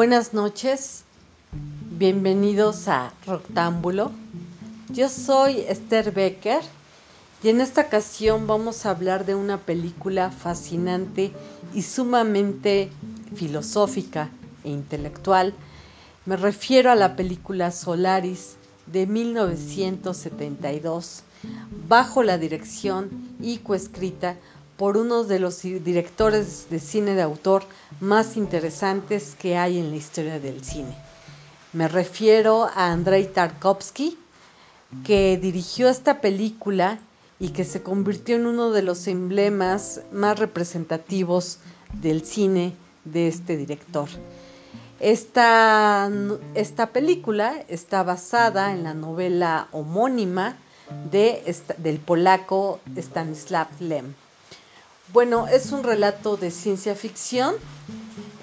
Buenas noches, bienvenidos a Roctámbulo. Yo soy Esther Becker y en esta ocasión vamos a hablar de una película fascinante y sumamente filosófica e intelectual. Me refiero a la película Solaris de 1972, bajo la dirección y coescrita por uno de los directores de cine de autor más interesantes que hay en la historia del cine. Me refiero a Andrei Tarkovsky, que dirigió esta película y que se convirtió en uno de los emblemas más representativos del cine de este director. Esta, esta película está basada en la novela homónima de, del polaco Stanislav Lem. Bueno, es un relato de ciencia ficción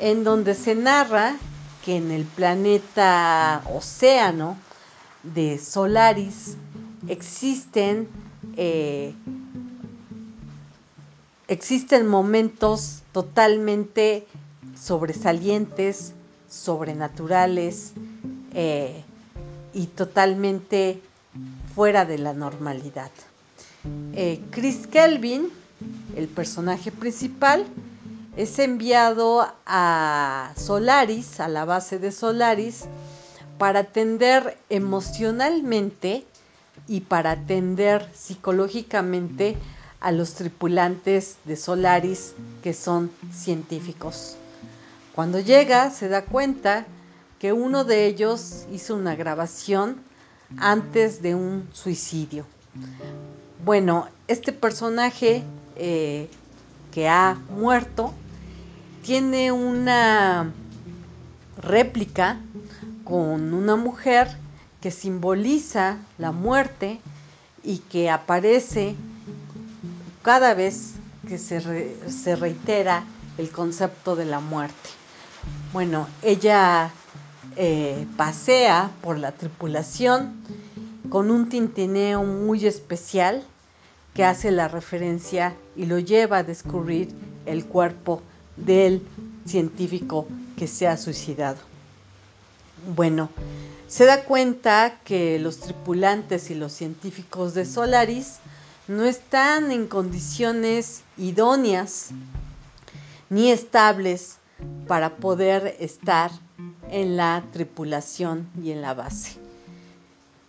en donde se narra que en el planeta océano de Solaris existen, eh, existen momentos totalmente sobresalientes, sobrenaturales eh, y totalmente fuera de la normalidad. Eh, Chris Kelvin el personaje principal, es enviado a Solaris, a la base de Solaris, para atender emocionalmente y para atender psicológicamente a los tripulantes de Solaris que son científicos. Cuando llega se da cuenta que uno de ellos hizo una grabación antes de un suicidio. Bueno, este personaje eh, que ha muerto, tiene una réplica con una mujer que simboliza la muerte y que aparece cada vez que se, reitera el concepto de la muerte. Bueno, ella eh, pasea por la tripulación con un tintineo muy especial que hace la referencia y lo lleva a descubrir el cuerpo del científico que se ha suicidado. Bueno, se da cuenta que los tripulantes y los científicos de Solaris no están en condiciones idóneas ni estables para poder estar en la tripulación y en la base.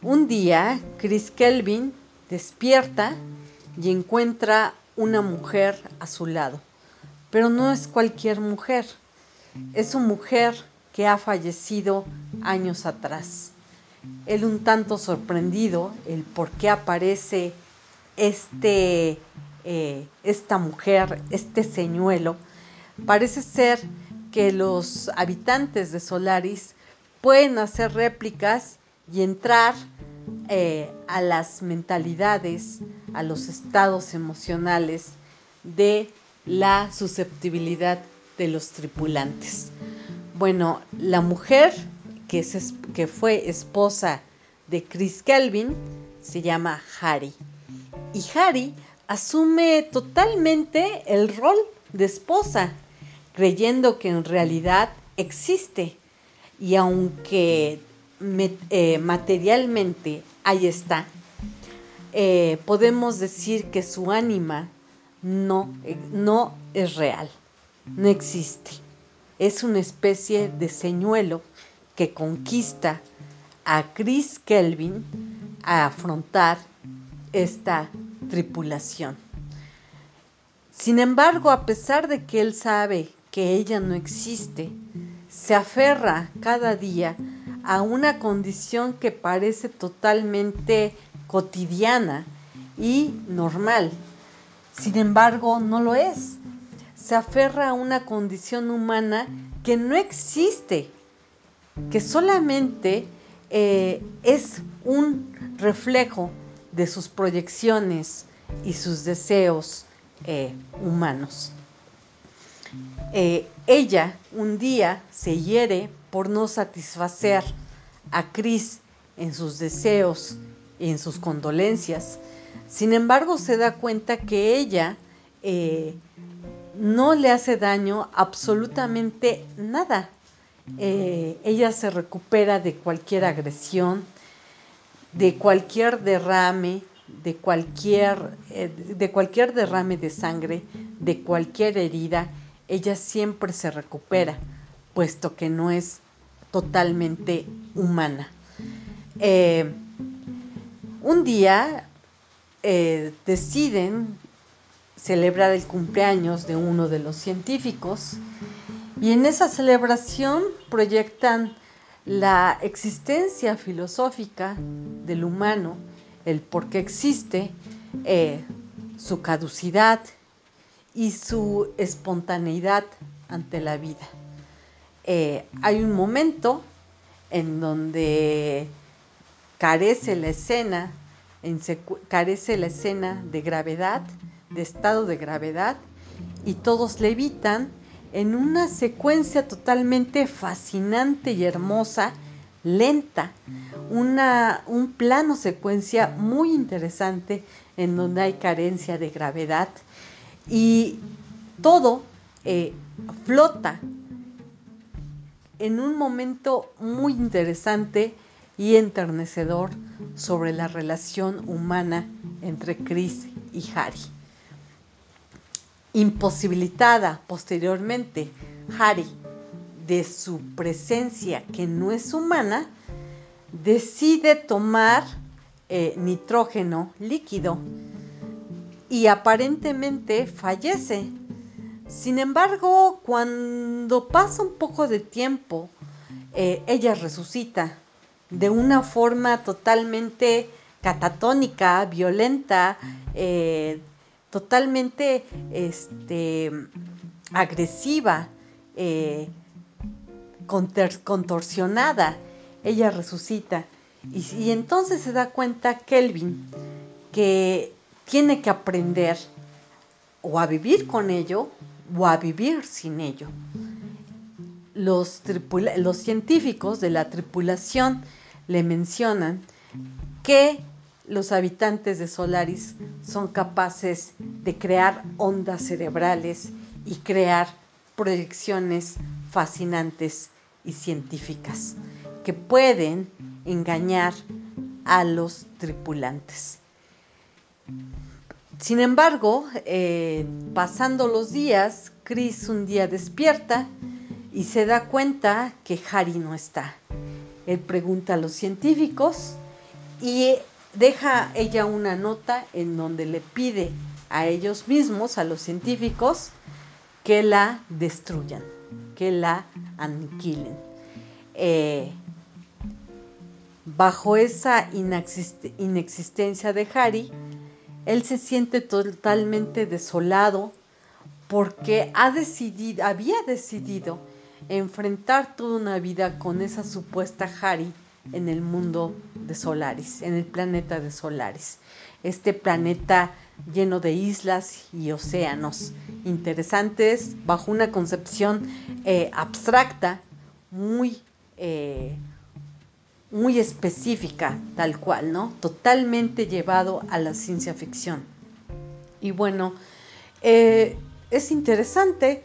Un día, Chris Kelvin despierta y encuentra una mujer a su lado. Pero no es cualquier mujer, es una mujer que ha fallecido años atrás. Él un tanto sorprendido el por qué aparece este, eh, esta mujer, este señuelo, parece ser que los habitantes de Solaris pueden hacer réplicas y entrar eh, a las mentalidades, a los estados emocionales de la susceptibilidad de los tripulantes. Bueno, la mujer que, que fue esposa de Chris Kelvin se llama Harry. Y Harry asume totalmente el rol de esposa, creyendo que en realidad existe. Y aunque eh, materialmente ahí está, eh, podemos decir que su ánima no, eh, no es real, no existe. Es una especie de señuelo que conquista a Chris Kelvin a afrontar esta tripulación. Sin embargo, a pesar de que él sabe que ella no existe, se aferra cada día a una condición que parece totalmente cotidiana y normal. Sin embargo, no lo es. Se aferra a una condición humana que no existe, que solamente eh, es un reflejo de sus proyecciones y sus deseos eh, humanos. Eh, ella un día se hiere por no satisfacer a Cris en sus deseos y en sus condolencias. Sin embargo, se da cuenta que ella eh, no le hace daño absolutamente nada. eh, ella se recupera de cualquier agresión, de cualquier derrame, de cualquier, eh, de cualquier derrame de sangre, de cualquier herida, ella siempre se recupera, puesto que no es totalmente humana. Eh, un día deciden celebrar el cumpleaños de uno de los científicos y en esa celebración proyectan la existencia filosófica del humano, el por qué existe, eh, su caducidad y su espontaneidad ante la vida. Eh, hay un momento en donde carece la escena, carece la escena de gravedad, de estado de gravedad, y todos levitan en una secuencia totalmente fascinante y hermosa, lenta, una, un plano secuencia muy interesante en donde hay carencia de gravedad. Y todo eh, flota en un momento muy interesante y enternecedor sobre la relación humana entre Chris y Harry imposibilitada posteriormente Harry de su presencia que no es humana, decide tomar eh, nitrógeno líquido y aparentemente fallece. Sin embargo, cuando pasa un poco de tiempo, eh, ella resucita de una forma totalmente catatónica, violenta, eh, totalmente este, agresiva, eh, contorsionada, ella resucita. Y, y, entonces se da cuenta Kelvin que tiene que aprender o a vivir con ello o a vivir sin ello. Los, los científicos de la tripulación le mencionan que los habitantes de Solaris son capaces de crear ondas cerebrales y crear proyecciones fascinantes y científicas que pueden engañar a los tripulantes. Sin embargo, eh, pasando los días, Chris un día despierta y se da cuenta que Harry no está. Él pregunta a los científicos y deja ella una nota en donde le pide a ellos mismos, a los científicos, que la destruyan, que la aniquilen. Eh, bajo esa inexistencia de Harry, él se siente totalmente desolado porque ha decidido, había decidido enfrentar toda una vida con esa supuesta Harry en el mundo de Solaris, en el planeta de Solaris. Este planeta lleno de islas y océanos interesantes bajo una concepción eh, abstracta, muy, eh, muy específica, tal cual, ¿no? Totalmente llevado a la ciencia ficción. Y bueno, eh, es interesante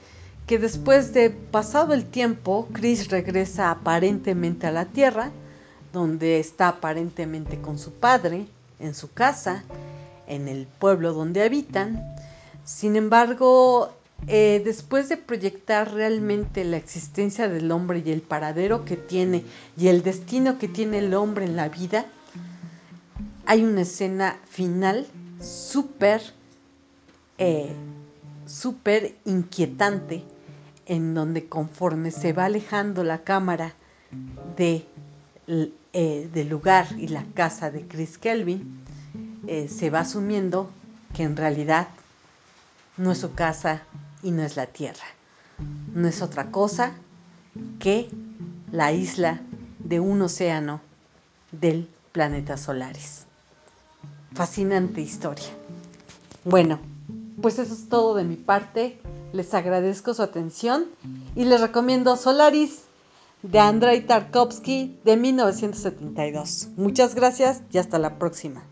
que después de pasado el tiempo, Chris regresa aparentemente a la Tierra, donde está aparentemente con su padre, en su casa, en el pueblo donde habitan. Sin embargo, eh, después de proyectar realmente la existencia del hombre y el paradero que tiene y el destino que tiene el hombre en la vida, hay una escena final súper, eh, súper inquietante en donde conforme se va alejando la cámara de eh, del lugar y la casa de Chris Kelvin, se va asumiendo que en realidad no es su casa y no es la Tierra. No es otra cosa que la isla de un océano del planeta Solaris. Fascinante historia. Bueno, pues eso es todo de mi parte. Les agradezco su atención y les recomiendo Solaris de Andrei Tarkovsky de 1972. Muchas gracias y hasta la próxima.